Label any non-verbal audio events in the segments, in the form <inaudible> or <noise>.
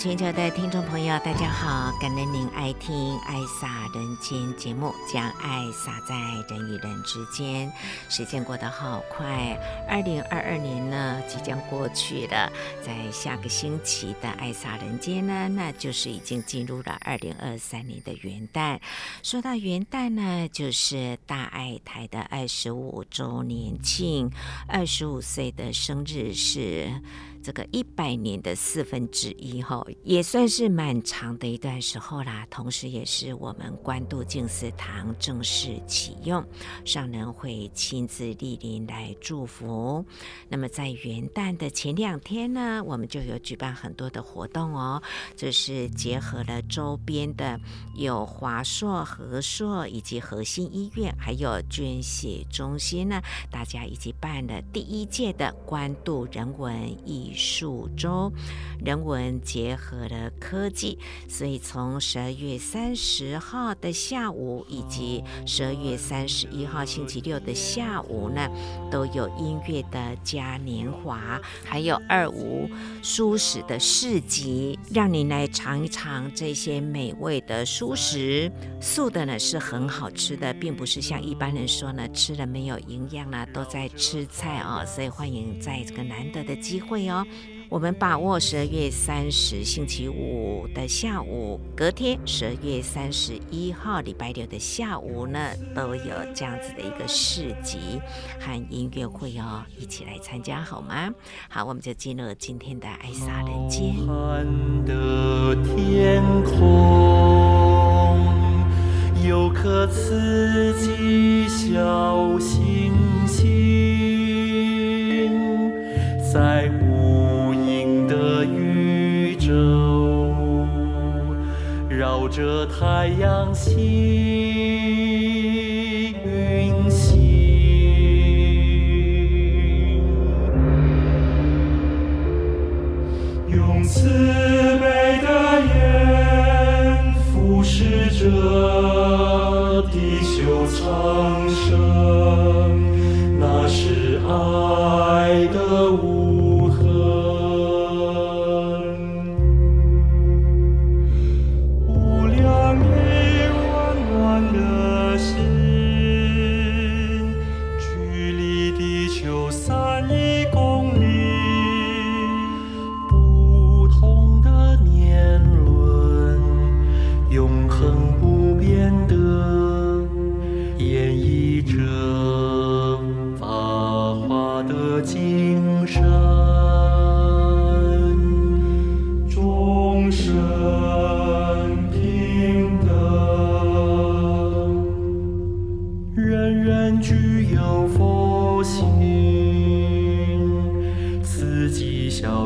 全球的听众朋友，大家好！感恩您爱听《爱洒人间》节目，将爱洒在人与人之间。时间过得好快，二零二二年呢即将过去了，在下个星期的《爱洒人间》呢，那就是已经进入了二零二三年的元旦。说到元旦呢，就是大爱台的二十五周年庆，二十五岁的生日是。这个一百年的四分之一哈，也算是蛮长的一段时候啦。同时，也是我们关渡静思堂正式启用，上人会亲自莅临来祝福。那么，在元旦的前两天呢，我们就有举办很多的活动哦。这是结合了周边的有华硕、和硕以及和信医院，还有捐血中心呢，大家一起办了第一届的关渡人文艺艺术周，人文结合了科技，所以从十二月三十号的下午，以及十二月三十一号星期六的下午呢，都有音乐的嘉年华，还有二五蔬食的市集，让你来尝一尝这些美味的蔬食。素的呢是很好吃的，并不是像一般人说呢，吃了没有营养呢，都在吃菜哦。所以欢迎在这个难得的机会哦。我们把握十二月三十星期五的下午，隔天十二月三十一号礼拜六的下午呢，都有这样子的一个市集和音乐会哦，一起来参加好吗？好，我们就进入今天的爱洒人间。的天空有颗慈禧小星星在这太阳系运行，用慈悲的眼俯视着地球苍生，那是爱的无。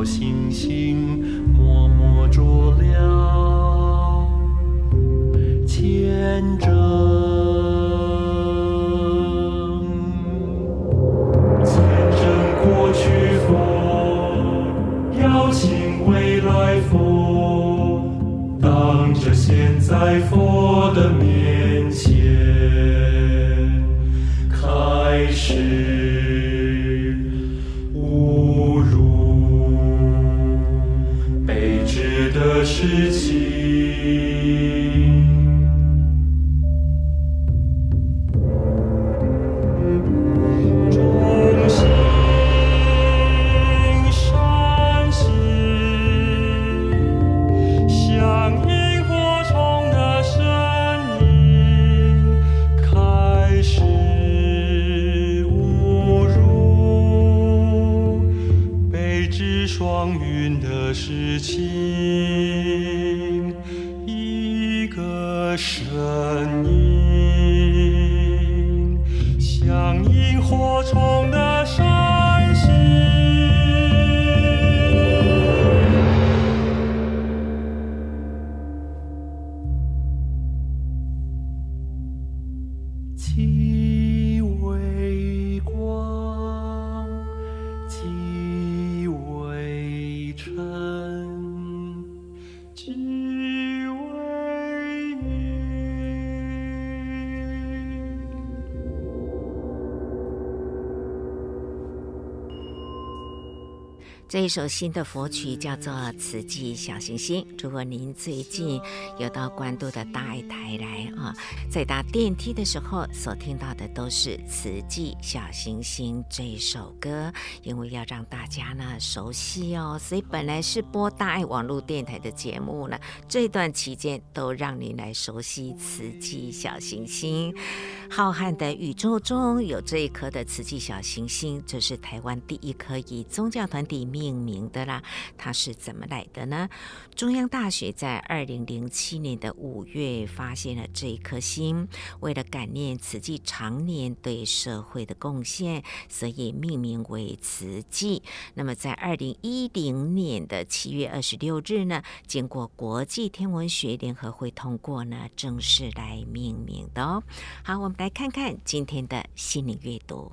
星星一首新的佛曲叫做《慈济小行星》。如果您最近有到关渡的大爱台来啊，在搭电梯的时候所听到的都是《慈济小行星》这一首歌，因为要让大家呢熟悉哦，所以本来是播大爱网络电台的节目呢，这段期间都让您来熟悉《慈济小行星》。浩瀚的宇宙中有这一颗的慈济小行星，这是台湾第一颗以宗教团体命命名的啦，它是怎么来的呢？中央大学在二零零七年的五月发现了这一颗星，为了感念慈济常年对社会的贡献，所以命名为慈济。那么在二零一零年的七月二十六日呢，经过国际天文学联合会通过呢，正式来命名的哦。好，我们来看看今天的心理阅读。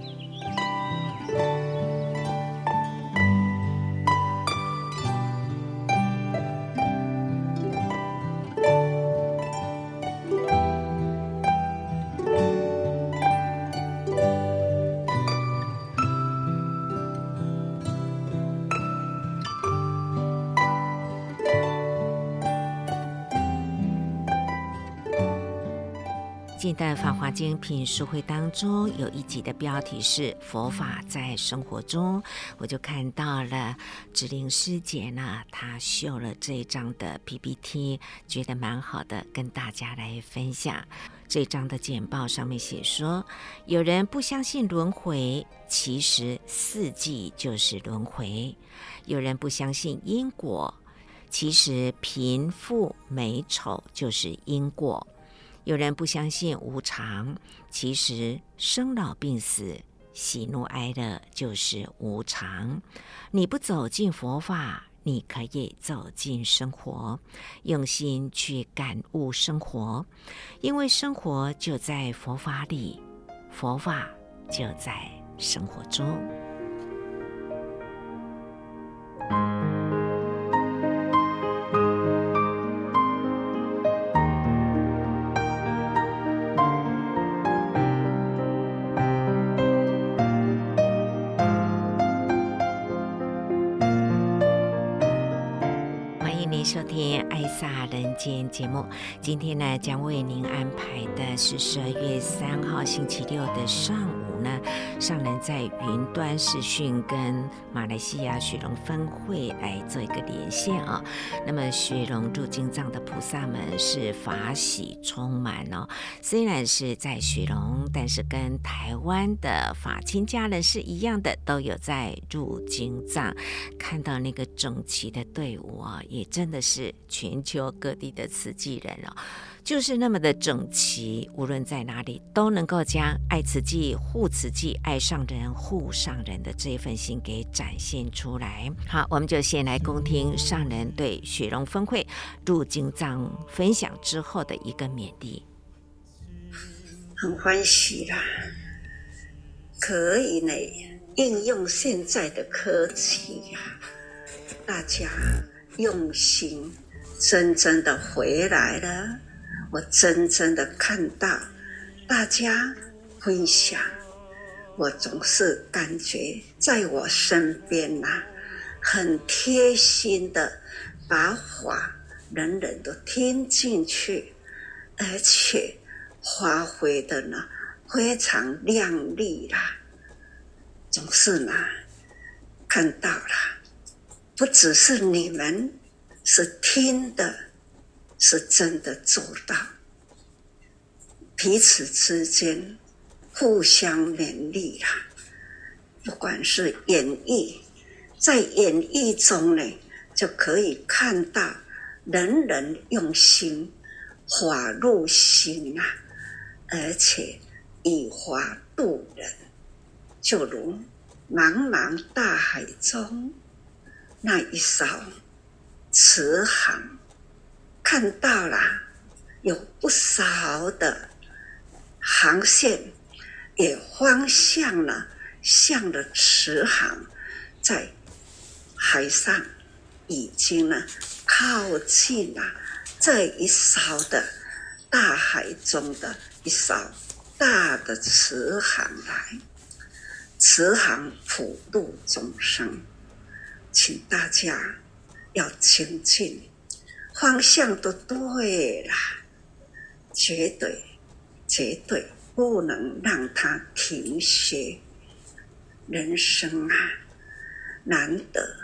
精》品书会当中，有一集的标题是“佛法在生活中”，我就看到了指令师姐呢，她秀了这一张的 PPT，觉得蛮好的，跟大家来分享。这张的简报上面写说，有人不相信轮回，其实四季就是轮回；有人不相信因果，其实贫富美丑就是因果。有人不相信无常，其实生老病死、喜怒哀乐就是无常。你不走进佛法，你可以走进生活，用心去感悟生活，因为生活就在佛法里，佛法就在生活中。节目，今天呢，将为您安排的是十二月三号星期六的上午呢，上人在云端视讯跟马来西亚雪龙分会来做一个连线啊。那么雪龙入经藏的菩萨们是法喜充满哦，虽然是在雪龙，但是跟台湾的法亲家人是一样的，都有在入经藏。看到那个整齐的队伍啊，也真的。是全球各地的慈济人哦，就是那么的整齐，无论在哪里都能够将爱慈济、护慈济、爱上人、护上人的这份心给展现出来。好，我们就先来恭听上人对雪龙分会入经藏分享之后的一个勉励。很欢喜啦，可以呢，应用现在的科技呀，大家。用心，真正的回来了。我真正的看到大家分享，我总是感觉在我身边呐、很贴心的把话人人都听进去，而且发挥的呢非常亮丽啦，总是呢看到了。不只是你们是听的，是真的做到，彼此之间互相勉励啊！不管是演绎，在演绎中呢，就可以看到人人用心，法入心啊，而且以法度人，就如茫茫大海中。那一艘慈航，看到了有不少的航线也方向了，向着慈航，在海上已经呢靠近了这一艘的大海中的一艘大的慈航来，慈航普度众生，请大家要精进，方向都对了，绝对绝对。不能让它停歇。人生啊，难得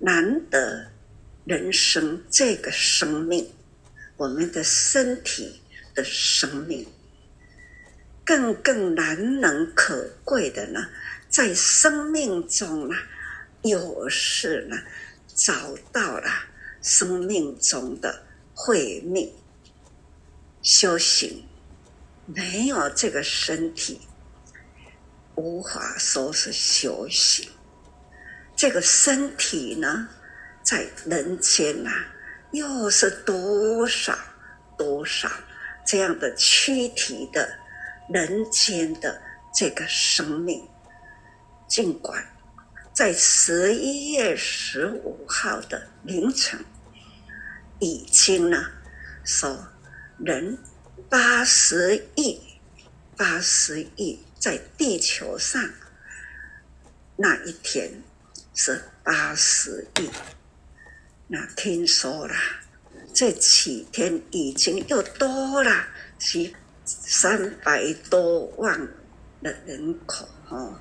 难得，人生这个生命，我们的身体的生命，更更难能可贵的呢，在生命中呢，有事呢，找到了生命中的慧命，修行。没有这个身体，无法说是修行。这个身体呢，在人间、啊，又是多少多少这样的躯体的人间的这个生命。尽管在十一月十五号的凌晨，已经呢，说人。八十亿，八十亿，在地球上那一天是八十亿。那听说了，这几天已经又多了，是三百多万的人口哦。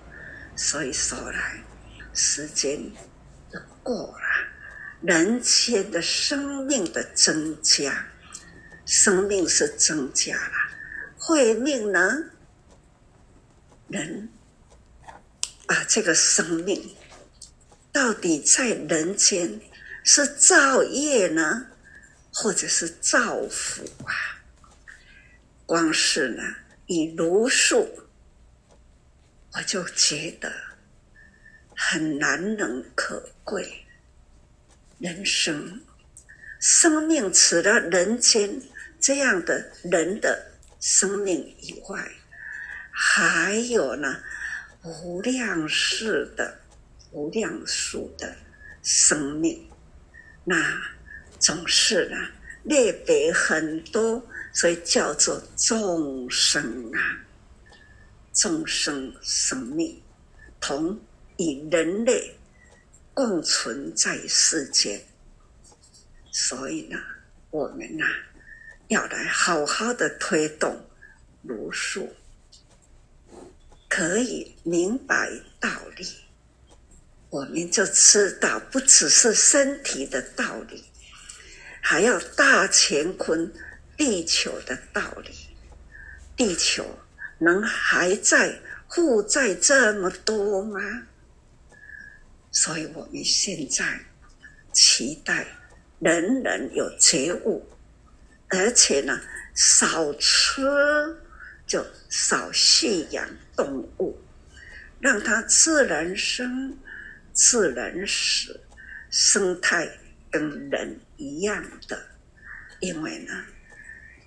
所以说来，时间就过了，人间的生命的增加。生命是增加了，慧命呢？人把这个生命到底在人间是造业呢，或者是造福啊？光是呢，以如数，我就觉得很难能可贵。人生，生命除了人间。这样的人的生命以外，还有呢，无量世的、无量数的生命，那总是呢类别很多，所以叫做众生啊，众生生命同以人类共存在世间，所以呢，我们呐。要来好好的推动如数，可以明白道理，我们就知道不只是身体的道理，还要大乾坤地球的道理。地球能还在负债这么多吗？所以我们现在期待人人有觉悟。而且呢，少吃就少饲养动物，让它自然生、自然死，生态跟人一样的。因为呢，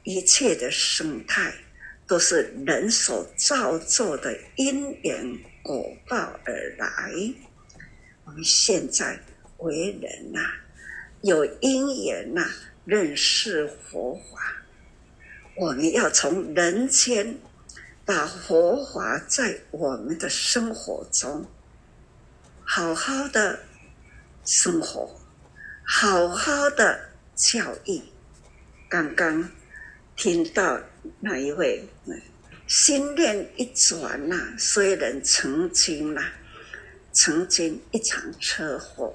一切的生态都是人所造作的因缘果报而来。现在为人呐、有因缘呐、认识佛法，我们要从人间把佛法在我们的生活中好好的生活，好好的教育。刚刚听到那一位心念一转呐、虽然曾经呐、啊，曾经一场车祸，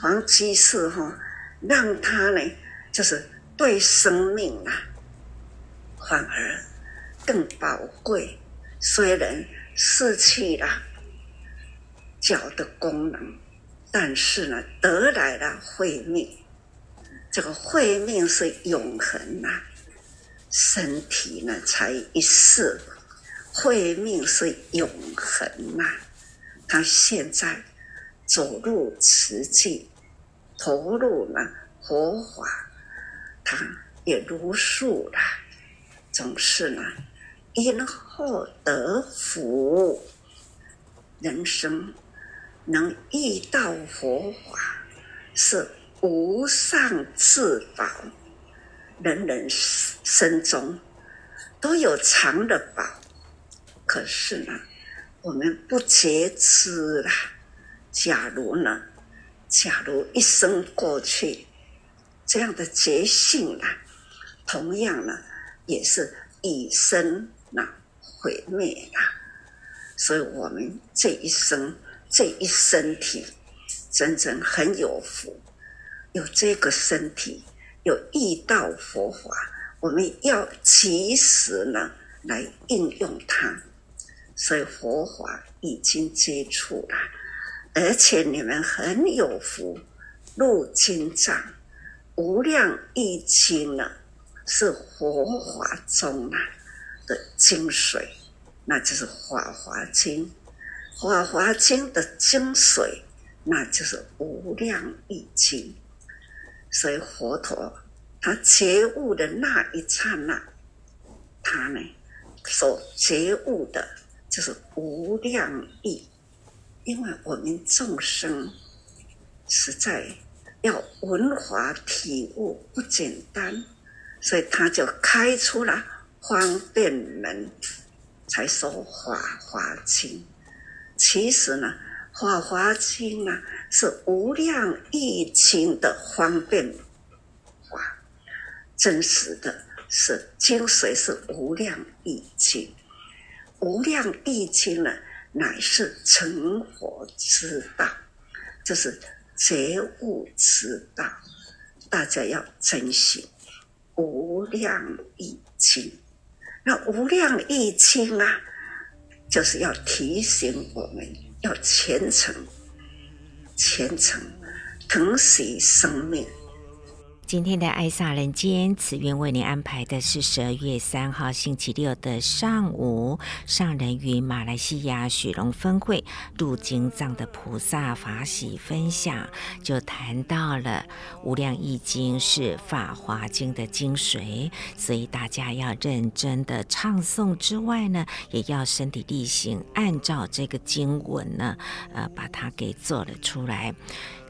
黄居士哈，让他呢。就是对生命啊，反而更宝贵。虽然失去了脚的功能，但是呢，得来了慧命。这个慧命是永恒呐、身体呢才一世，慧命是永恒呐、他现在走入慈济，投入了佛法。他也如数了，总是呢，因祸得福，人生能遇到佛法是无上至宝，人人生中都有藏的宝，可是呢，我们不觉知啦。假如呢，假如一生过去，这样的觉性啊，同样呢，也是以身那毁灭啦。所以我们这一生这一身体，真正很有福，有这个身体，有遇到佛法，我们要及时呢来应用它。所以佛法已经接触了，而且你们很有福，入经藏，无量义经呢，是佛法中啊的精髓。那就是《法华经》，《法华经》的精髓，那就是《无量义经》。所以佛陀他觉悟的那一刹那，他呢所觉悟的就是无量义。因为我们众生实在要闻法体悟不简单，所以他就开出了方便门。才说《法华经》，其实呢，《法华经》啊是无量义经的方便法，真实的是精髓是无量义经。无量易经呢，乃是成佛之道，就是觉悟之道，大家要珍惜无量易经。那无量易经啊，就是要提醒我们要虔诚，虔诚，疼惜生命。今天的爱萨人间，慈苑为您安排的是十二月三号星期六的上午，上人与马来西亚雪隆分会入经藏的菩萨法喜分享，就谈到了无量义经是法华经的精髓，所以大家要认真的唱诵之外呢，也要身体力行，按照这个经文呢，呃，把它给做了出来。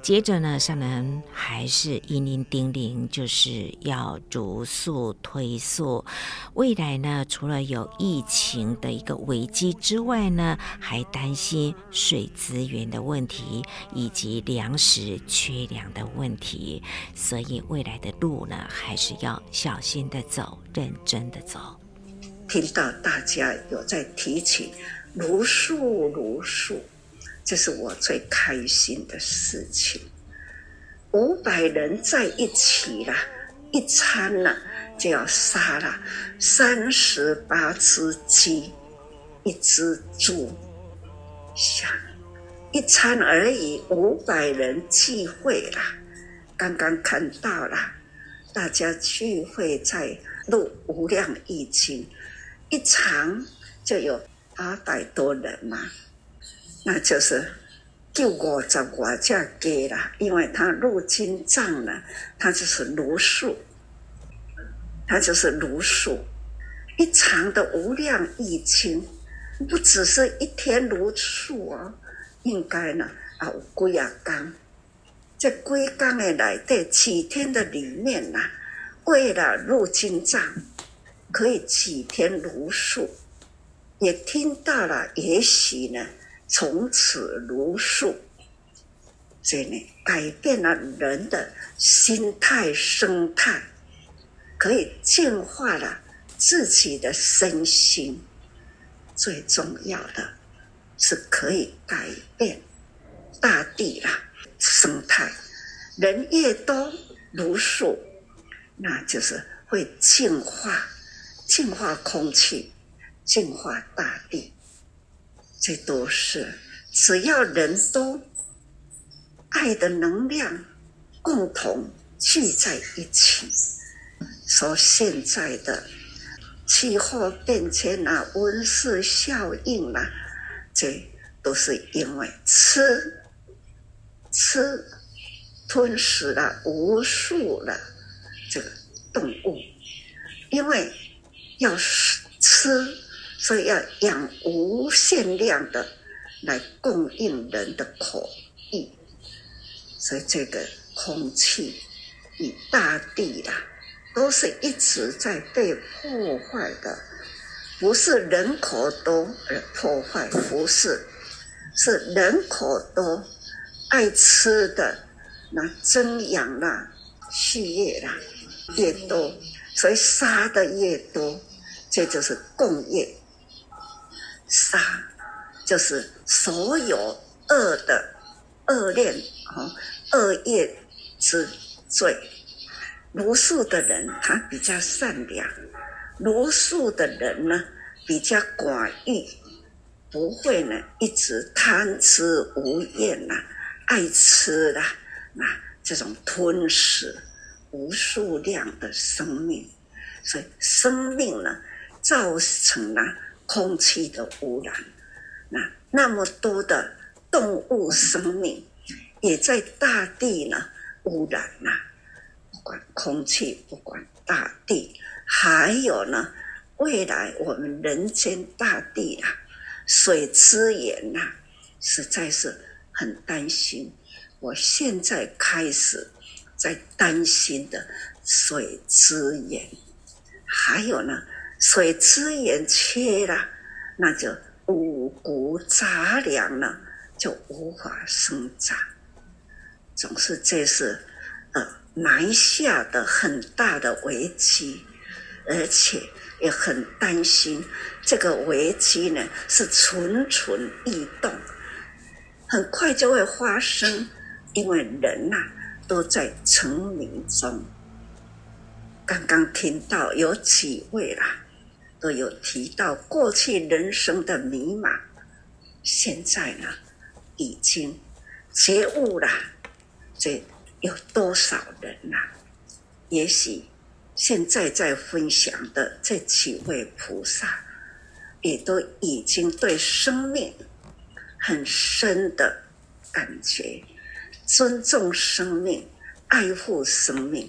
接着呢，上人还是一铃叮咛，就是要逐速推速。未来呢，除了有疫情的一个危机之外呢，还担心水资源的问题以及粮食缺粮的问题。所以未来的路呢，还是要小心的走，认真的走。听到大家有在提起如数如数。这是我最开心的事情。五百人在一起了，一餐了就要杀了三十八只鸡，一只猪，想一餐而已，五百人聚会了。刚刚看到了，大家聚会在录《无量易经》，一场就有八百多人嘛。那就是就五十外只鸡啦，因为他入经藏呢，他就是如数，他就是如数，一场的无量义经，不只是一天如数哦，应该呢啊有几啊天，这几天的内底几天的里面呐，为了入经藏，可以几天如数，也听到了，也许呢。从此如数，所以呢，改变了人的心态生态，可以净化了自己的身心。最重要的是可以改变大地啦生态。人越多如数，那就是会净化、净化空气、净化大地。这都是只要人都，爱的能量共同聚在一起。说现在的气候变迁啊，温室效应啊，这都是因为吃吃吞噬了无数的这个动物，因为要吃所以要养无限量的来供应人的口意。所以这个空气与大地啦，都是一直在被破坏的，不是人口多而破坏，不是，是人口多，爱吃的那增养啦、畜业啦越多，所以杀的越多，这就是共业。杀就是所有恶的恶念啊，恶业之罪。无数的人他比较善良，茹素的人呢比较寡欲，不会呢一直贪吃无厌呐，爱吃啦，那这种吞噬无数量的生命，所以生命呢造成了空气的污染，那那么多的动物生命也在大地呢污染呐。不管空气，不管大地，还有呢，未来我们人间大地啊，水资源呐、实在是很担心。我现在开始在担心的水资源，还有呢，水资源缺了，那就五谷杂粮呢就无法生长，总是这是呃。埋下的很大的危机，而且也很担心这个危机呢是蠢蠢欲动，很快就会发生，因为人呐、都在成名中。刚刚听到有几位啦，都有提到过去人生的迷茫，现在呢已经觉悟了，这。有多少人呐、也许现在在分享的这几位菩萨，也都已经对生命很深的感觉，尊重生命、爱护生命，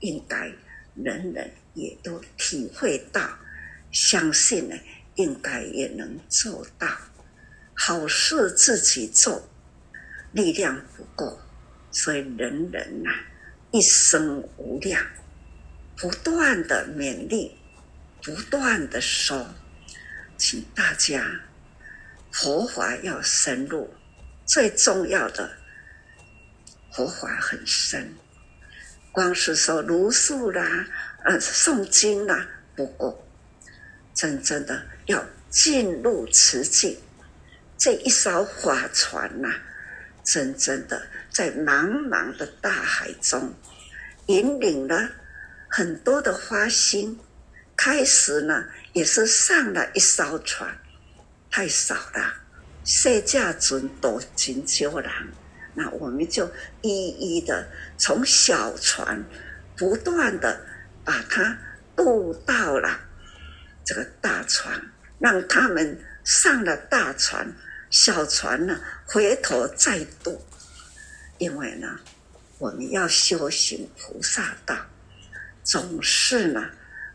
应该人人也都体会到，相信呢，应该也能做到。好事自己做，力量不够。所以人人呐、一生无量，不断的勉励，不断的说，请大家佛法要深入，最重要的佛法很深，光是说茹素啦，呃，诵经啦不够，真正的要进入此境这一艘法船呐、真正的。在茫茫的大海中，引领了很多的花心。开始呢，也是上了一艘船，太少了。世界尊多金秋郎，那我们就一一的从小船，不断的把它渡到了这个大船，让他们上了大船，小船呢回头再渡。因为呢，我们要修行菩萨道，总是呢，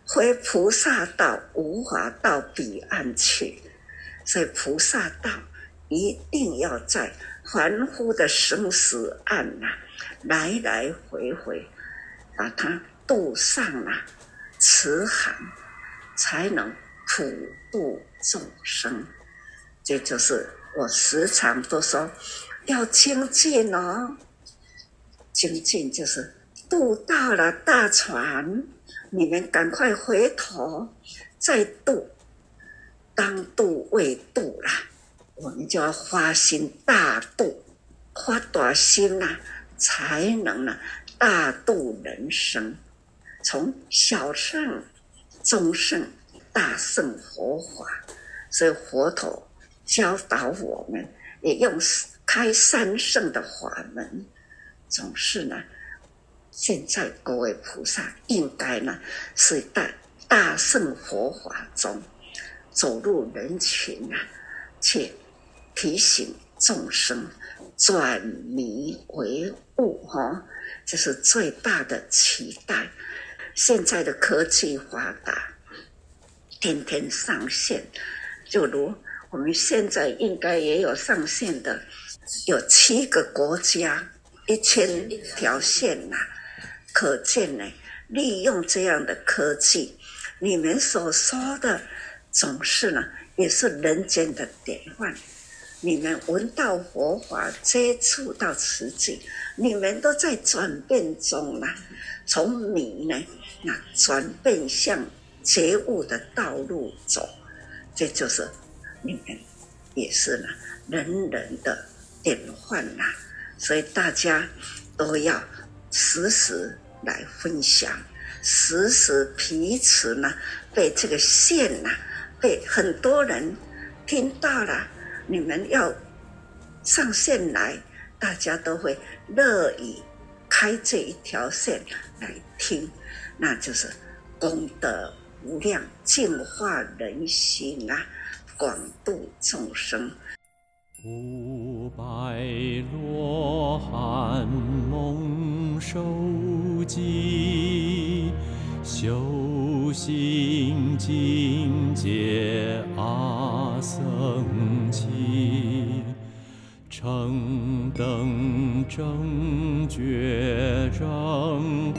回菩萨道无法到彼岸去，所以菩萨道一定要在凡夫的生死岸呐，来来回回把它渡上了慈航，才能普度众生。这就是我时常都说。要精进哦，精进就是渡到了大船，你们赶快回头再渡。当渡未渡了，我们就要发心大度，发大心呐、啊，才能呢大度人生。从小乘、中圣、大圣佛法，所以佛陀教导我们，也用。开三圣的法门，总是呢。现在各位菩萨应该呢，是在大圣佛法中走入人群啊，去提醒众生转迷为悟，哈，这是最大的期待。现在的科技发达，天天上线，就如我们现在应该也有上线的，有七个国家，一千条线呐、可见呢，利用这样的科技，你们所说的总是呢，也是人间的典范。你们闻到佛法，接触到慈济，你们都在转变中啦。从迷呢，那转变向觉悟的道路走，这就是你们也是呢，人人的典范呐。所以大家都要时时来分享，时时彼此呢，被这个线呐，被很多人听到了。你们要上线来，大家都会乐意开这一条线来听，那就是功德无量，净化人心啊，广度众生。五百罗汉蒙受记，修行境界阿僧，成等正觉正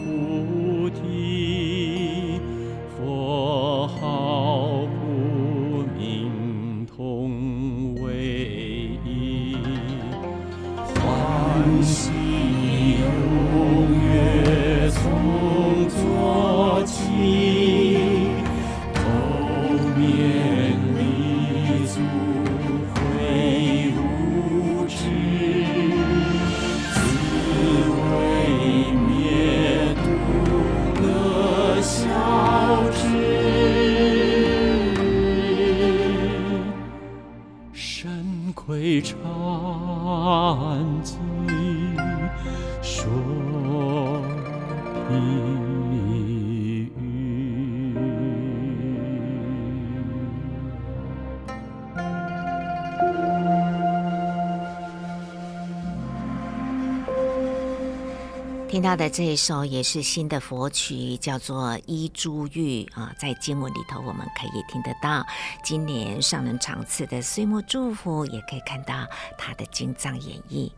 他的这一首也是新的佛曲，叫做《依珠玉》啊，在经文里头我们可以听得到。今年上人场次的岁末祝福，也可以看到他的经藏演绎。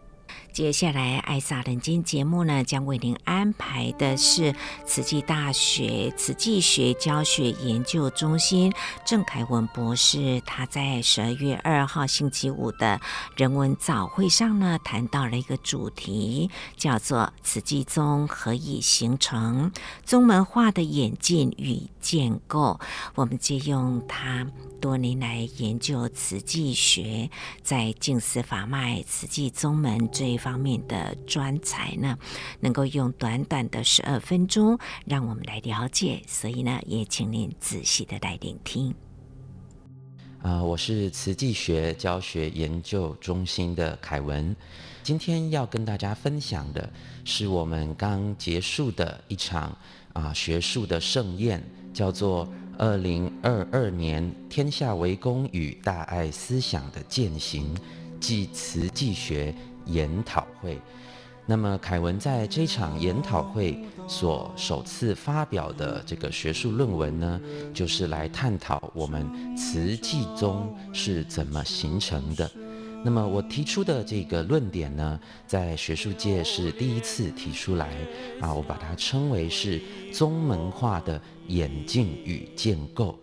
接下来，爱萨人间节目呢，将为您安排的是慈济大学慈济学教学研究中心郑凯文博士，他在十二月二号星期五的人文早会上呢，谈到了一个主题，叫做“慈济宗何以形成？宗门化的演进与建构”。我们借用他多年来研究慈济学，在静思法脉、慈济宗门这一方面的专才呢，能够用短短的十二分钟让我们来了解，所以呢，也请您仔细的来聆听。啊、我是慈济学教学研究中心的凯文，今天要跟大家分享的是我们刚结束的一场啊、呃、学术的盛宴，叫做二零二二年天下为公与大爱思想的践行暨慈济学研讨会，那么凯文在这场研讨会所首次发表的这个学术论文呢，就是来探讨我们慈济宗是怎么形成的。那么我提出的这个论点呢，在学术界是第一次提出来啊，我把它称为是宗门化的演进与建构。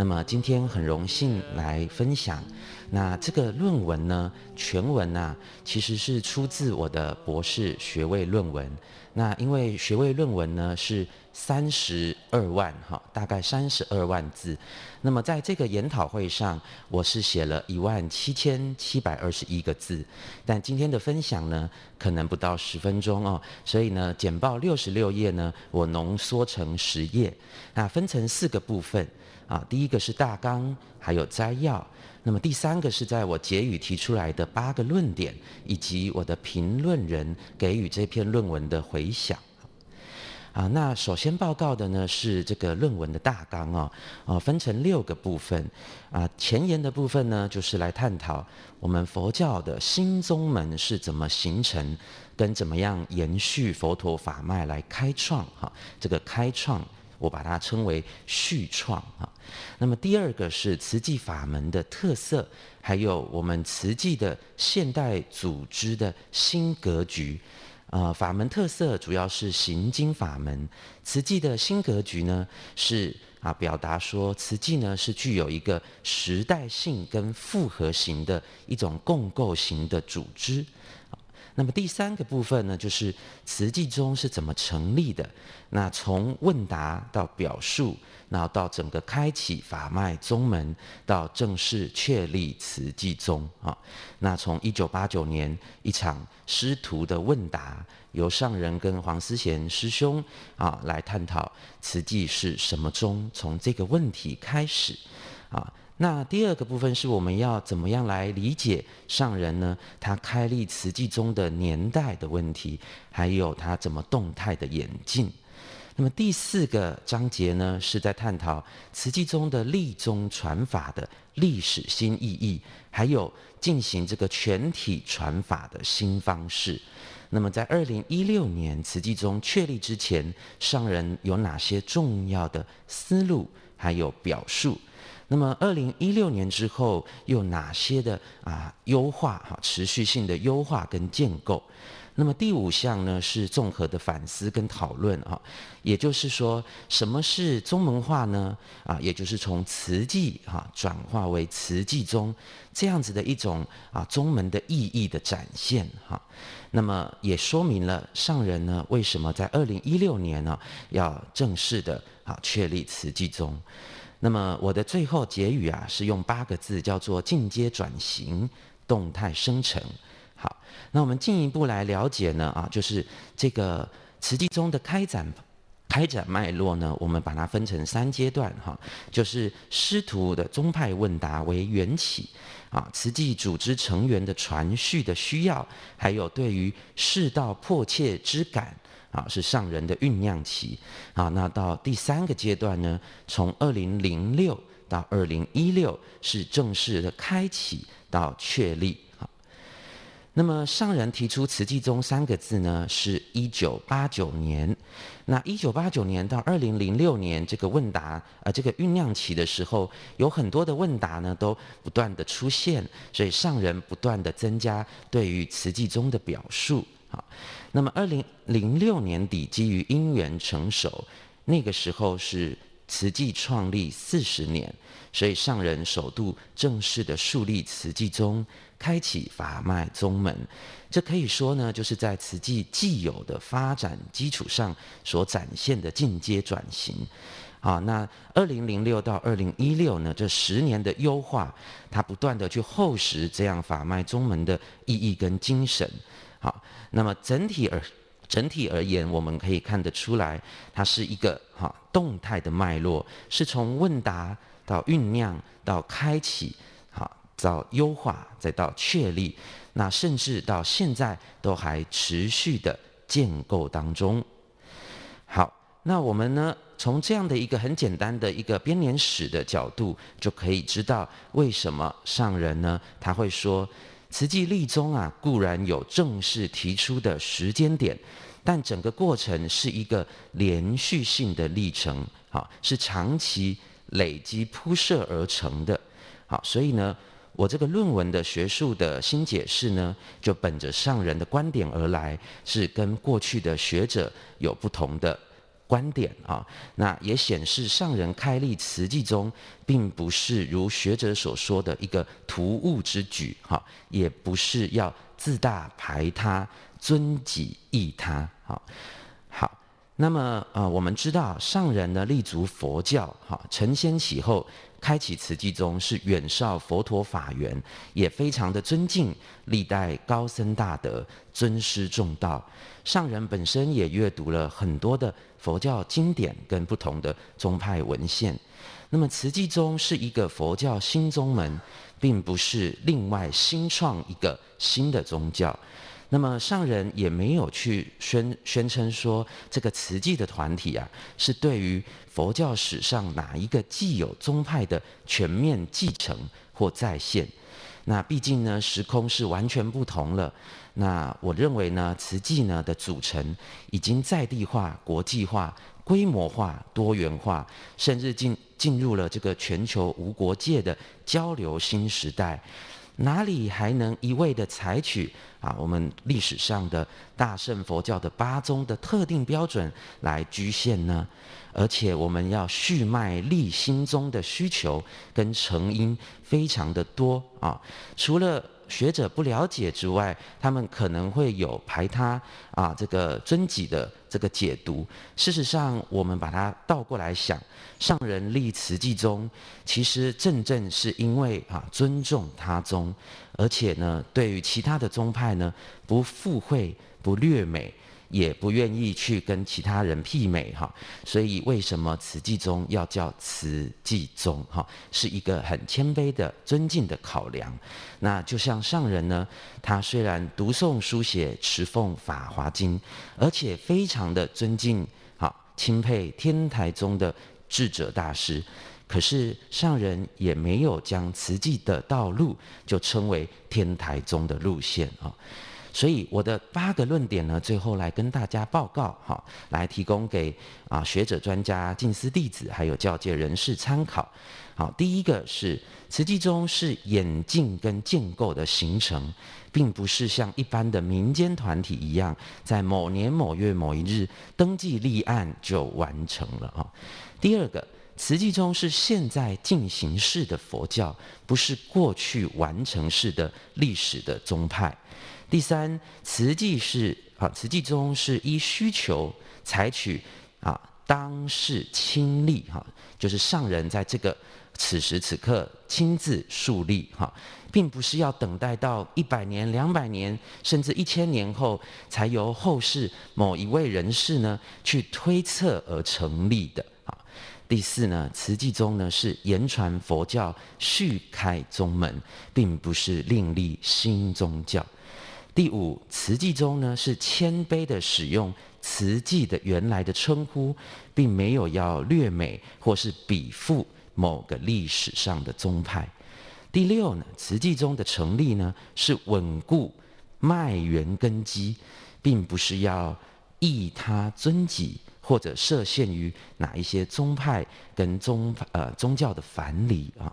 那么今天很荣幸来分享。那这个论文呢，全文呢、其实是出自我的博士学位论文。那因为学位论文呢是三十二万哈，大概三十二万字。那么在这个研讨会上，我是写了一万七千七百二十一个字。但今天的分享呢，可能不到十分钟哦。所以呢，简报六十六页呢，我浓缩成十页。那分成四个部分啊，第一个是大纲，还有摘要。那么第三个是在我结语提出来的八个论点，以及我的评论人给予这篇论文的回响。啊，那首先报告的呢是这个论文的大纲哦，哦，分成六个部分。啊，前言的部分呢就是来探讨我们佛教的新宗门是怎么形成，跟怎么样延续佛陀法脉来开创哈。这个开创我把它称为续创哈。那么第二个是慈济法门的特色，还有我们慈济的现代组织的新格局。呃，法门特色主要是行经法门，慈济的新格局呢是啊，表达说慈济呢是具有一个时代性跟复合型的一种共构型的组织。那么第三个部分呢，就是慈济宗是怎么成立的？那从问答到表述，然后到整个开启法脉宗门，到正式确立慈济宗啊。那从一九八九年一场师徒的问答，由上人跟黄思贤师兄啊来探讨慈济是什么宗，从这个问题开始啊。那第二个部分是我们要怎么样来理解上人呢？他开立慈济中的年代的问题，还有他怎么动态的演进。那么第四个章节呢，是在探讨慈济中的立宗传法的历史新意义，还有进行这个全体传法的新方式。那么在二零一六年慈济中确立之前，上人有哪些重要的思路，还有表述？那么，二零一六年之后，又哪些的啊优化哈，持续性的优化跟建构？那么第五项呢，是综合的反思跟讨论啊，也就是说，什么是宗门化呢？啊，也就是从慈济哈转化为慈济宗这样子的一种啊宗门的意义的展现哈。那么也说明了上人呢，为什么在二零一六年呢要正式的啊确立慈济宗。那么我的最后结语啊，是用八个字，叫做进阶转型，动态生成。好，那我们进一步来了解呢啊，就是这个慈济宗的开展开展脉络呢，我们把它分成三阶段哈，就是师徒的宗派问答为缘起啊，慈济组织成员的传续的需要，还有对于世道迫切之感。啊，是上人的酝酿期啊。那到第三个阶段呢，从二零零六到二零一六是正式的开启到确立啊。那么上人提出慈济宗三个字呢，是一九八九年。那一九八九年到二零零六年这个问答呃这个酝酿期的时候，有很多的问答呢都不断的出现，所以上人不断的增加对于慈济宗的表述啊。那么，二零零六年底，基于因缘成熟，那个时候是慈济创立四十年，所以上人首度正式的树立慈济宗，开启法脉宗门。这可以说呢，就是在慈济既有的发展基础上所展现的进阶转型。好，那二零零六到二零一六呢，这十年的优化，它不断的去厚实这样法脉宗门的意义跟精神。好，那么整体而整体而言，我们可以看得出来，它是一个哈动态的脉络，是从问答到酝酿到开启，好到优化再到确立，那甚至到现在都还持续的建构当中。好，那我们呢，从这样的一个很简单的一个编年史的角度，就可以知道为什么上人呢，他会说。慈济立宗啊，固然有正式提出的时间点，但整个过程是一个连续性的历程，好，是长期累积铺设而成的，好，所以呢，我这个论文的学术的新解释呢，就本着上人的观点而来，是跟过去的学者有不同的。观点啊，那也显示上人开立慈济宗，并不是如学者所说的一个图物之举，哈，也不是要自大排他、尊己抑他，好，好，那么呃，我们知道上人呢立足佛教，哈，承先启后。开启慈济宗是远绍佛陀法源，也非常的尊敬历代高僧大德、尊师重道。上人本身也阅读了很多的佛教经典跟不同的宗派文献。那么慈济宗是一个佛教新宗门，并不是另外新创一个新的宗教。那么上人也没有去宣宣称说，这个慈济的团体啊，是对于佛教史上哪一个既有宗派的全面继承或再现。那毕竟呢，时空是完全不同了。那我认为呢，慈济呢的组成已经在地化、国际化、规模化、多元化，甚至进进入了这个全球无国界的交流新时代。哪里还能一味的采取啊我们历史上的大乘佛教的八宗的特定标准来局限呢？而且我们要续脉立新宗的需求跟成因非常的多啊，除了。学者不了解之外，他们可能会有排他啊，这个尊己的这个解读。事实上，我们把它倒过来想，上人立慈济宗，其实正正是因为啊尊重他宗，而且呢，对于其他的宗派呢，不附会，不略美。也不愿意去跟其他人媲美哈，所以为什么慈济宗要叫慈济宗哈，是一个很谦卑的尊敬的考量。那就像上人呢，他虽然读诵书写持奉法华经，而且非常的尊敬哈，钦佩天台宗的智者大师，可是上人也没有将慈济的道路就称为天台宗的路线啊。所以我的八个论点呢，最后来跟大家报告，哈，来提供给啊学者、专家、近思弟子还有教界人士参考。好，第一个是慈济宗是演进跟建构的形成，并不是像一般的民间团体一样，在某年某月某一日登记立案就完成了啊。第二个，慈济宗是现在进行式的佛教，不是过去完成式的历史的宗派。第三，慈济是啊，慈济宗是依需求采取啊当世亲立哈，就是上人在这个此时此刻亲自树立哈，并不是要等待到一百年、两百年甚至一千年后，才由后世某一位人士呢去推测而成立的啊。第四呢，慈济宗呢是言传佛教续开宗门，并不是另立新宗教。第五，慈济宗呢是谦卑的使用慈济的原来的称呼，并没有要略美或是比附某个历史上的宗派。第六呢，慈济宗的成立呢是稳固脉源根基，并不是要异他尊己或者设限于哪一些宗派跟宗呃宗教的藩篱啊。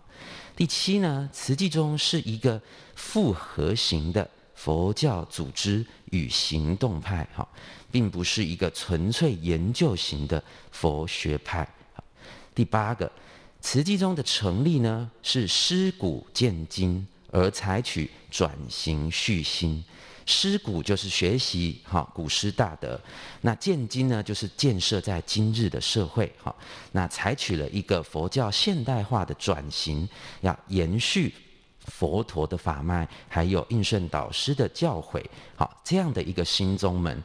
第七呢，慈济宗是一个复合型的。佛教组织与行动派，哈，并不是一个纯粹研究型的佛学派。第八个，慈济宗的成立呢，是师古见今，而采取转型续新。师古就是学习哈古师大德，那见今呢，就是建设在今日的社会，哈，那采取了一个佛教现代化的转型，要延续。佛陀的法脉，还有印顺导师的教诲，好，这样的一个新宗门，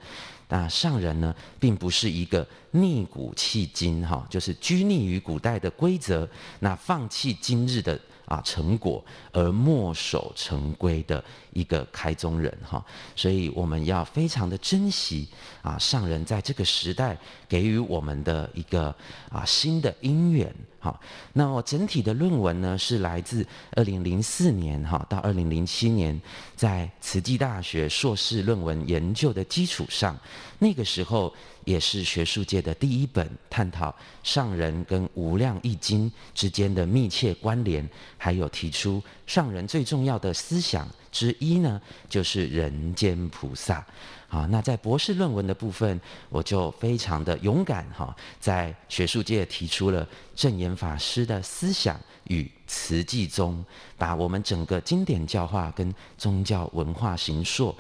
那上人呢，并不是一个逆古弃今，哈，就是拘泥于古代的规则，那放弃今日的。啊，成果而墨守成规的一个开宗人哈，所以我们要非常的珍惜啊，上人在这个时代给予我们的一个啊新的因缘哈。那我整体的论文呢，是来自二零零四年哈到二零零七年，在慈济大学硕士论文研究的基础上，那个时候。也是学术界的第一本探讨上人跟《无量义经》之间的密切关联，还有提出上人最重要的思想之一呢，就是人间菩萨。啊，那在博士论文的部分，我就非常的勇敢哈，在学术界提出了证严法师的思想与慈济宗，把我们整个经典教化跟宗教文化形塑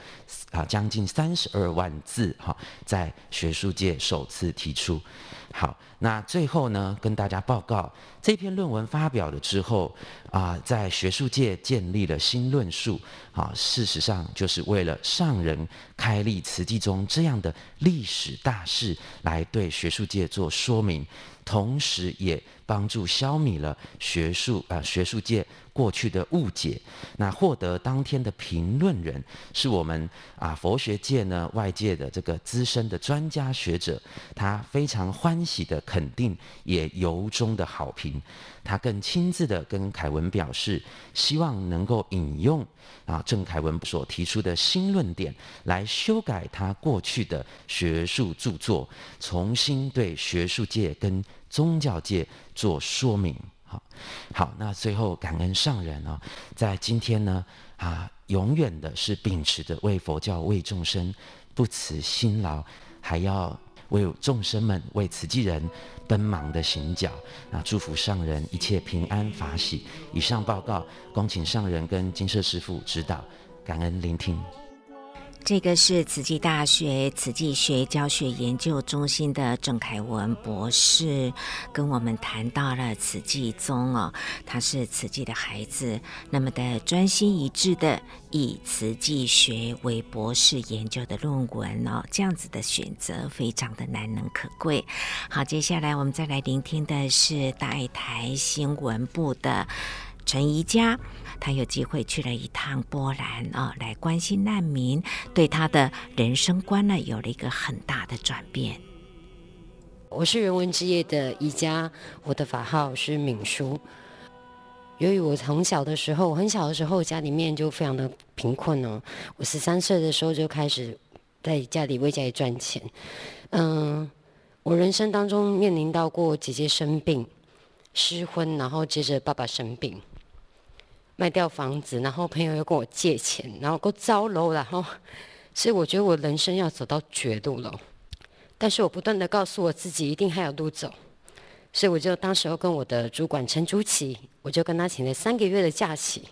啊，将近三十二万字哈，在学术界首次提出。好，那最后呢，跟大家报告这篇论文发表了之后啊，在学术界建立了新论述啊，事实上就是为了上人开立慈济宗这样的历史大事来对学术界做说明。同时也帮助消弭了学术啊、学术界过去的误解。那获得当天的评论人是我们啊佛学界呢外界的这个资深的专家学者，他非常欢喜的肯定，也由衷的好评。他更亲自的跟凯文表示，希望能够引用啊郑凯文所提出的新论点来修改他过去的学术著作，重新对学术界跟宗教界做说明。好，那最后感恩上人哦，在今天呢啊，永远的是秉持着为佛教、为众生不辞辛劳，还要为众生们、为慈济人。奔忙的行脚，那祝福上人一切平安法喜。以上报告，恭请上人跟金舍师父指导，感恩聆听。这个是慈济大学慈济学教学研究中心的郑凯文博士，跟我们谈到了慈济宗哦，他是慈济的孩子，那么的专心一致的以慈济学为博士研究的论文哦，这样子的选择非常的难能可贵。好，接下来我们再来聆听的是大爱台新闻部的陈宜佳。他有机会去了一趟波兰啊，来关心难民，对他的人生观呢有了一个很大的转变。我是人文之夜的宜家，我的法号是敏淑。由于我从小的时候，我很小的时候家里面就非常的贫困哦，我十三岁的时候就开始在家里为家里赚钱。嗯，我人生当中面临到过姐姐生病、失婚，然后接着爸爸生病。卖掉房子，然后朋友又跟我借钱，然后够糟楼，然后，所以我觉得我人生要走到绝路了。但是我不断的告诉我自己，一定还有路走。所以我就当时候跟我的主管陈竹琪，我就跟他请了三个月的假期，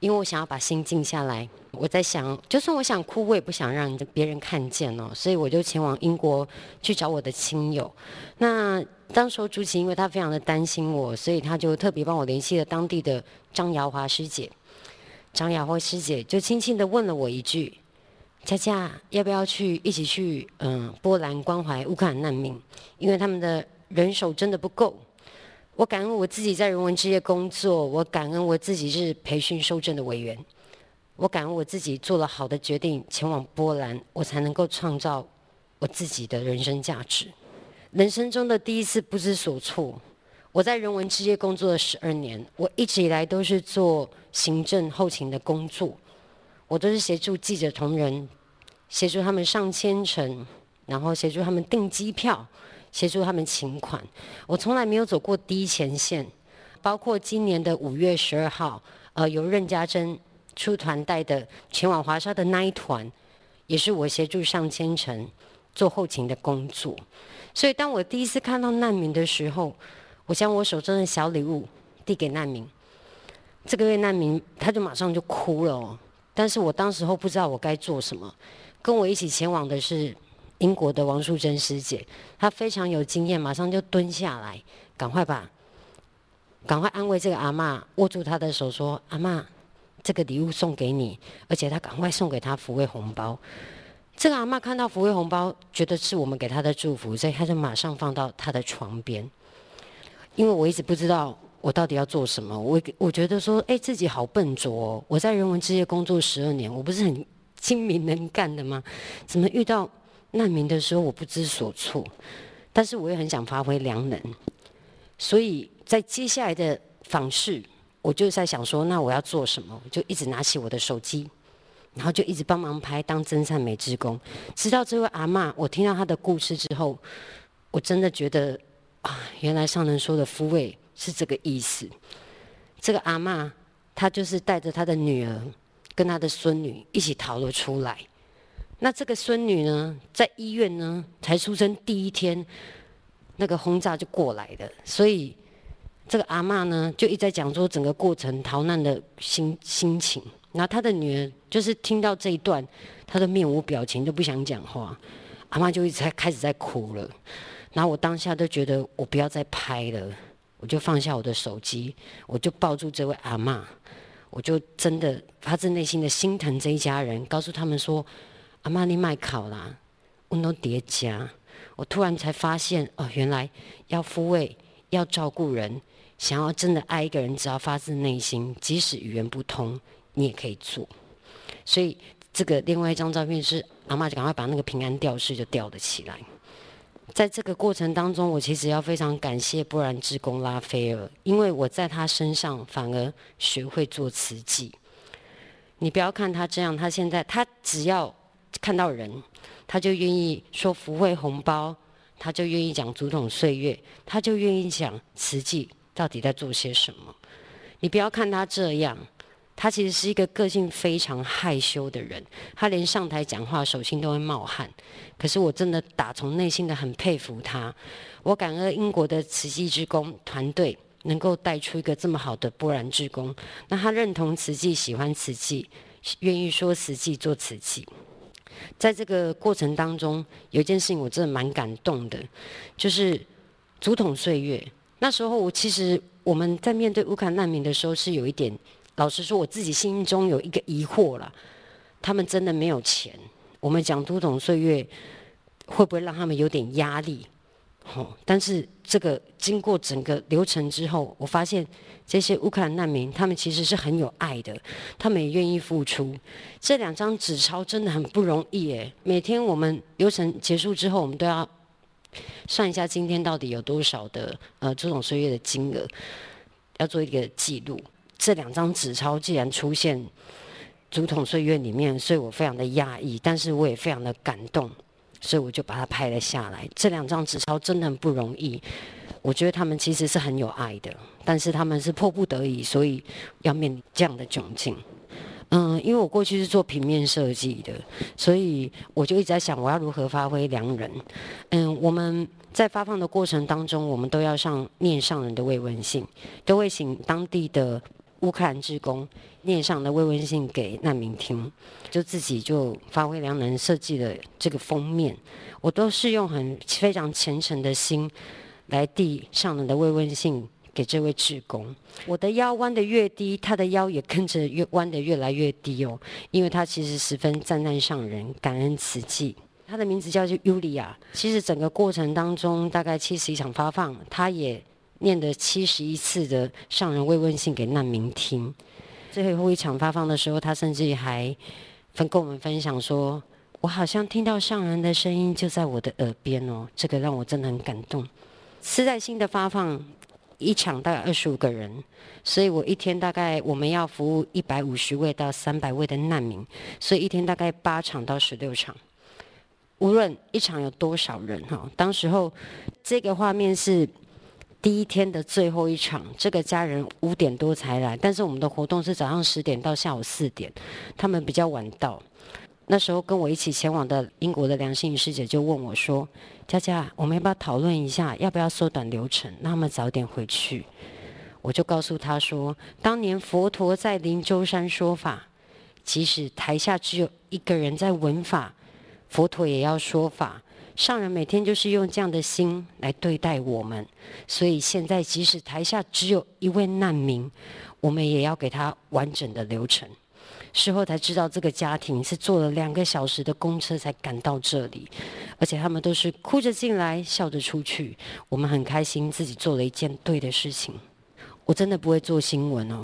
因为我想要把心静下来。我在想，就算我想哭，我也不想让别人看见哦。所以我就前往英国去找我的亲友。那当时候竹琪因为他非常的担心我，所以他就特别帮我联系了当地的张瑶华师姐。张瑶华师姐就轻轻的问了我一句：“佳佳，要不要去一起去嗯波兰关怀乌克兰难民？因为他们的人手真的不够。”我感恩我自己在人文之夜工作，我感恩我自己是培训受证的委员。我感恩我自己做了好的决定，前往波兰，我才能够创造我自己的人生价值。人生中的第一次不知所措。我在人文之夜工作了十二年，我一直以来都是做行政后勤的工作，我都是协助记者同仁，协助他们上千程，然后协助他们订机票，协助他们请款。我从来没有走过第一前线，包括今年的五月十二号，呃，由任家珍。出团带的前往华沙的那一团，也是我协助上千程做后勤的工作。所以，当我第一次看到难民的时候，我将我手中的小礼物递给难民。这个月难民他就马上就哭了哦。但是我当时候不知道我该做什么。跟我一起前往的是英国的王淑珍师姐，她非常有经验，马上就蹲下来，赶快把，赶快安慰这个阿嬷，握住她的手说：“阿嬷。”这个礼物送给你，而且她赶快送给她福慧红包。这个阿嬷看到福慧红包，觉得是我们给她的祝福，所以她就马上放到她的床边。因为我一直不知道我到底要做什么，我我觉得说，哎，自己好笨拙哦。我在人文之夜工作十二年，我不是很精明能干的吗？怎么遇到难民的时候我不知所措？但是我也很想发挥良能，所以在接下来的访视。我就在想说，那我要做什么？我就一直拿起我的手机，然后就一直帮忙拍，当真善美之工。直到这位阿嬷，我听到她的故事之后，我真的觉得啊，原来上人说的抚慰是这个意思。这个阿嬷，她就是带着她的女儿跟她的孙女一起逃了出来。那这个孙女呢，在医院呢才出生第一天，那个轰炸就过来的，所以。这个阿嬷呢，就一直在讲说整个过程逃难的心心情。然后他的女儿就是听到这一段，她的面无表情，都不想讲话。阿嬷就一直在开始在哭了。然后我当下都觉得我不要再拍了，我就放下我的手机，我就抱住这位阿嬷，我就真的发自内心的心疼这一家人，告诉他们说：阿妈你卖考啦，我都叠加。我突然才发现，哦，原来要抚慰、要照顾人，想要真的爱一个人，只要发自内心，即使语言不通，你也可以做。所以这个另外一张照片是阿嬷就赶快把那个平安吊饰就吊了起来。在这个过程当中，我其实要非常感谢波兰志工拉斐尔，因为我在他身上反而学会做瓷器。你不要看他这样，他现在他只要看到人，他就愿意说福慧红包，他就愿意讲竹筒岁月，他就愿意讲瓷器到底在做些什么。你不要看他这样。他其实是一个个性非常害羞的人，他连上台讲话手心都会冒汗。可是我真的打从内心的很佩服他。我感恩英国的慈济之工团队能够带出一个这么好的波兰之工。那他认同慈济，喜欢慈济，愿意说慈济，做慈济。在这个过程当中，有一件事情我真的蛮感动的，就是竹筒岁月。那时候我其实我们在面对乌克兰难民的时候是有一点。老实说，我自己心中有一个疑惑了：他们真的没有钱？我们讲竹筒岁月，会不会让他们有点压力？哦，但是这个经过整个流程之后，我发现这些乌克兰难民，他们其实是很有爱的，他们也愿意付出。这两张纸钞真的很不容易诶，每天我们流程结束之后，我们都要算一下今天到底有多少的呃竹筒岁月的金额，要做一个记录。这两张纸钞既然出现《竹筒岁月》里面，所以我非常的压抑，但是我也非常的感动，所以我就把它拍了下来。这两张纸钞真的很不容易，我觉得他们其实是很有爱的，但是他们是迫不得已，所以要面临这样的窘境。嗯，因为我过去是做平面设计的，所以我就一直在想，我要如何发挥良人。嗯，我们。在发放的过程当中，我们都要上念上人的慰问信，都会请当地的乌克兰志工念上的慰问信给难民听，就自己就发挥良能设计的这个封面，我都是用很非常虔诚的心来递上人的慰问信给这位志工。我的腰弯得越低，他的腰也跟着越弯得越来越低哦，因为他其实十分赞叹上人，感恩慈济。他的名字叫做尤利亚。其实整个过程当中，大概七十一场发放，他也念的七十一次的上人慰问信给难民听。最后一场发放的时候，他甚至还分跟我们分享说：“我好像听到上人的声音就在我的耳边哦。”这个让我真的很感动。慈在心的发放，一场大概二十五个人，所以我一天大概我们要服务一百五十位到三百位的难民，所以一天大概八场到十六场。无论一场有多少人哈，当时候这个画面是第一天的最后一场，这个家人五点多才来，但是我们的活动是早上十点到下午四点，他们比较晚到。那时候跟我一起前往的英国的梁心仪师姐就问我说：“佳佳，我们要不要讨论一下，要不要缩短流程，让他们早点回去？”我就告诉他说：“当年佛陀在灵鷲山说法，即使台下只有一个人在闻法。”佛陀也要说法，上人每天就是用这样的心来对待我们，所以现在即使台下只有一位难民，我们也要给他完整的流程。事后才知道，这个家庭是坐了两个小时的公车才赶到这里，而且他们都是哭着进来，笑着出去。我们很开心自己做了一件对的事情。我真的不会做新闻哦，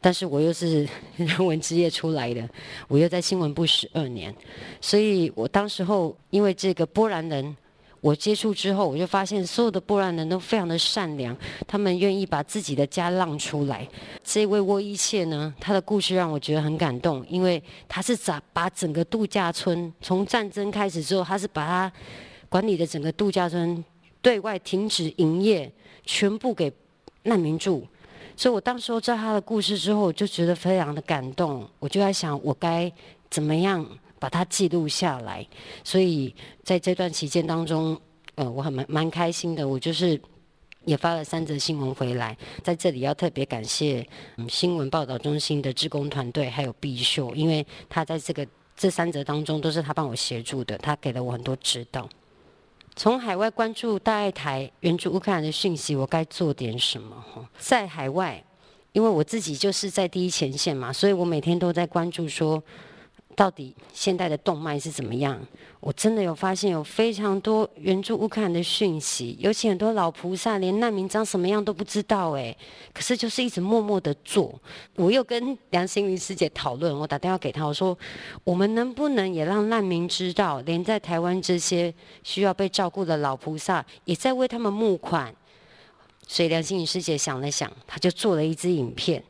但是我又是 <laughs> 人文职业出来的，我又在新闻部十二年，所以我当时候因为这个波兰人，我接触之后，我就发现所有的波兰人都非常的善良，他们愿意把自己的家让出来。这位沃伊切呢，他的故事让我觉得很感动，因为他是咋把整个度假村从战争开始之后，他是把他管理的整个度假村对外停止营业，全部给难民住。所以我当时候知道他的故事之后，我就觉得非常的感动。我就在想，我该怎么样把它记录下来。所以在这段期间当中，呃，我很蛮蛮开心的。我就是也发了三则新闻回来，在这里要特别感谢新闻报道中心的志工团队，还有毕秀，因为他在这个这三则当中都是他帮我协助的，他给了我很多指导。从海外关注大爱台援助乌克兰的讯息，我该做点什么？在海外，因为我自己就是在第一前线嘛，所以我每天都在关注说到底现代的动脉是怎么样？我真的有发现有非常多援助乌克兰的讯息，尤其很多老菩萨连难民长什么样都不知道哎，可是就是一直默默的做。我又跟梁心云师姐讨论，我打电话给她，我说我们能不能也让难民知道，连在台湾这些需要被照顾的老菩萨也在为他们募款。所以梁心云师姐想了想，她就做了一支影片。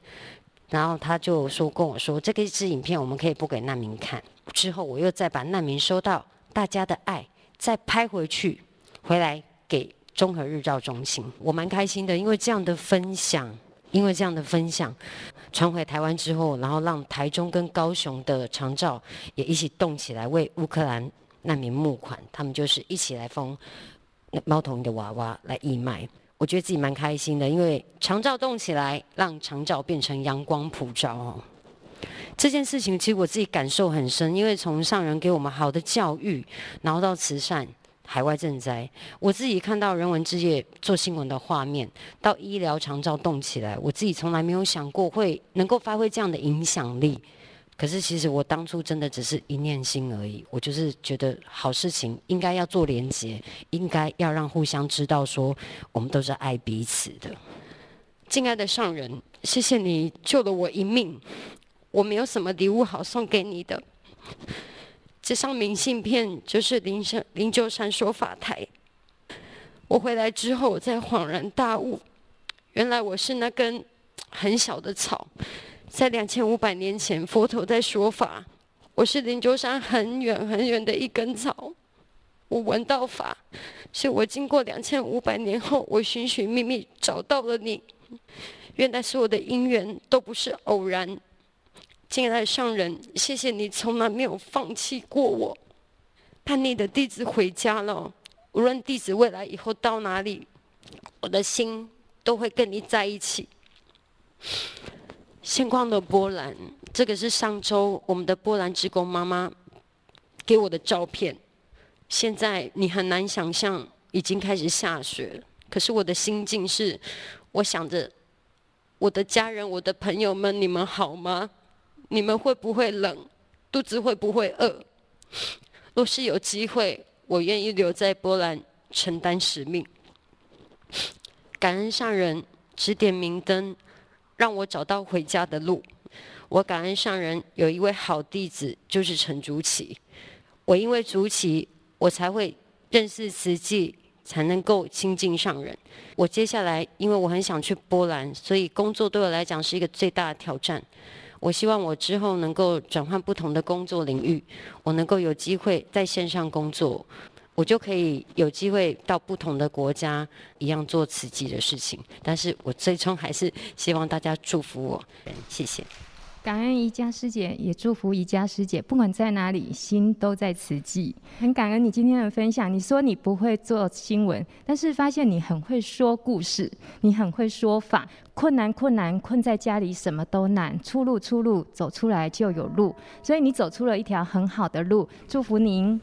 然后他就说跟我说，这个一支影片我们可以播给难民看。之后我又再把难民收到大家的爱再拍回去，回来给中和日照中心。我蛮开心的，因为这样的分享，因为这样的分享传回台湾之后，然后让台中跟高雄的长照也一起动起来为乌克兰难民募款。他们就是一起来封猫头鹰的娃娃来义卖。我觉得自己蛮开心的，因为长照动起来，让长照变成阳光普照哦。这件事情其实我自己感受很深，因为从上人给我们好的教育，然后到慈善、海外赈灾，我自己看到人文之夜做新闻的画面，到医疗长照动起来，我自己从来没有想过会能够发挥这样的影响力。可是，其实我当初真的只是一念心而已。我就是觉得好事情应该要做连结，应该要让互相知道说我们都是爱彼此的。敬爱的上人，谢谢你救了我一命。我没有什么礼物好送给你的。这张明信片就是灵山灵鹫山说法台。我回来之后，我才恍然大悟，原来我是那根很小的草。在两千五百年前，佛陀在说法。我是灵鹫山很远很远的一根草，我闻到法，是我经过两千五百年后，我寻寻觅觅找到了你。原来所有的因缘都不是偶然。敬爱上人，谢谢你从来没有放弃过我。叛逆的弟子回家了，无论弟子未来以后到哪里，我的心都会跟你在一起。现况的波兰，这个是上周我们的波兰职工妈妈给我的照片。现在你很难想象，已经开始下雪。可是我的心境是，我想着我的家人、我的朋友们，你们好吗？你们会不会冷？肚子会不会饿？若是有机会，我愿意留在波兰承担使命。感恩上人指点明灯。让我找到回家的路。我感恩上人有一位好弟子，就是陈竹奇。我因为竹奇，我才会认识慈济，才能够亲近上人。我接下来，因为我很想去波兰，所以工作对我来讲是一个最大的挑战。我希望我之后能够转换不同的工作领域，我能够有机会在线上工作。我就可以有机会到不同的国家，一样做慈济的事情。但是我最终还是希望大家祝福我，谢谢。感恩宜家师姐，也祝福宜家师姐，不管在哪里，心都在慈济。很感恩你今天的分享。你说你不会做新闻，但是发现你很会说故事，你很会说法。困难困难，困在家里什么都难。出路出路，走出来就有路。所以你走出了一条很好的路，祝福您。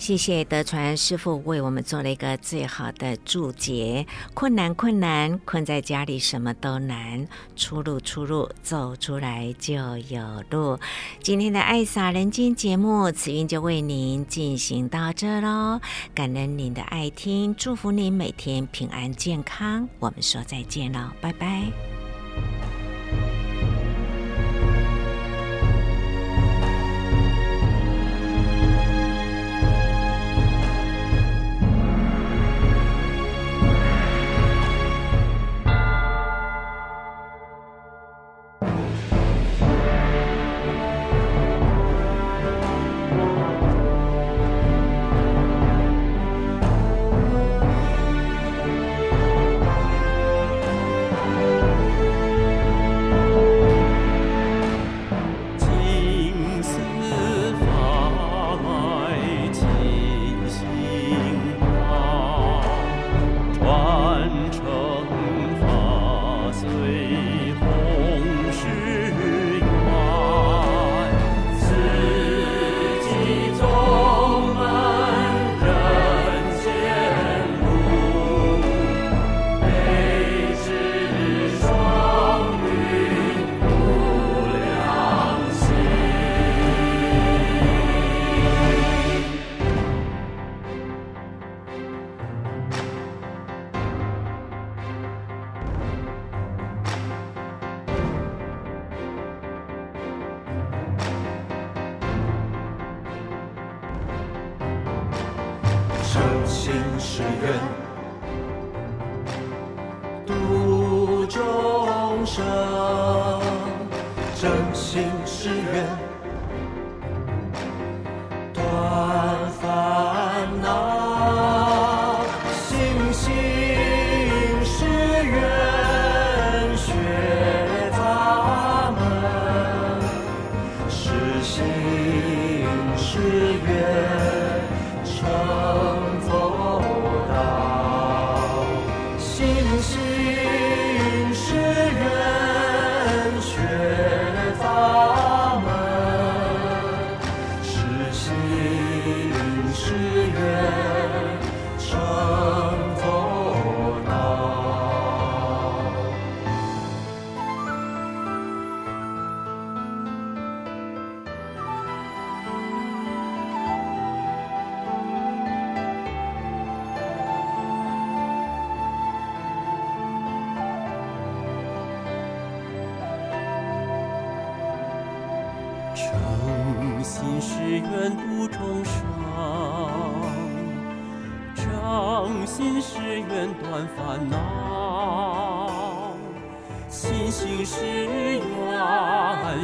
谢谢德传师傅为我们做了一个最好的注解。困难，困难，困在家里什么都难。出路，出路，走出来就有路。今天的爱洒人间节目，慈云就为您进行到这喽。感恩您的爱听，祝福您每天平安健康。我们说再见喽，拜拜。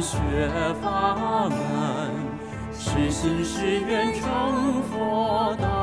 学法门，是心是愿成佛道。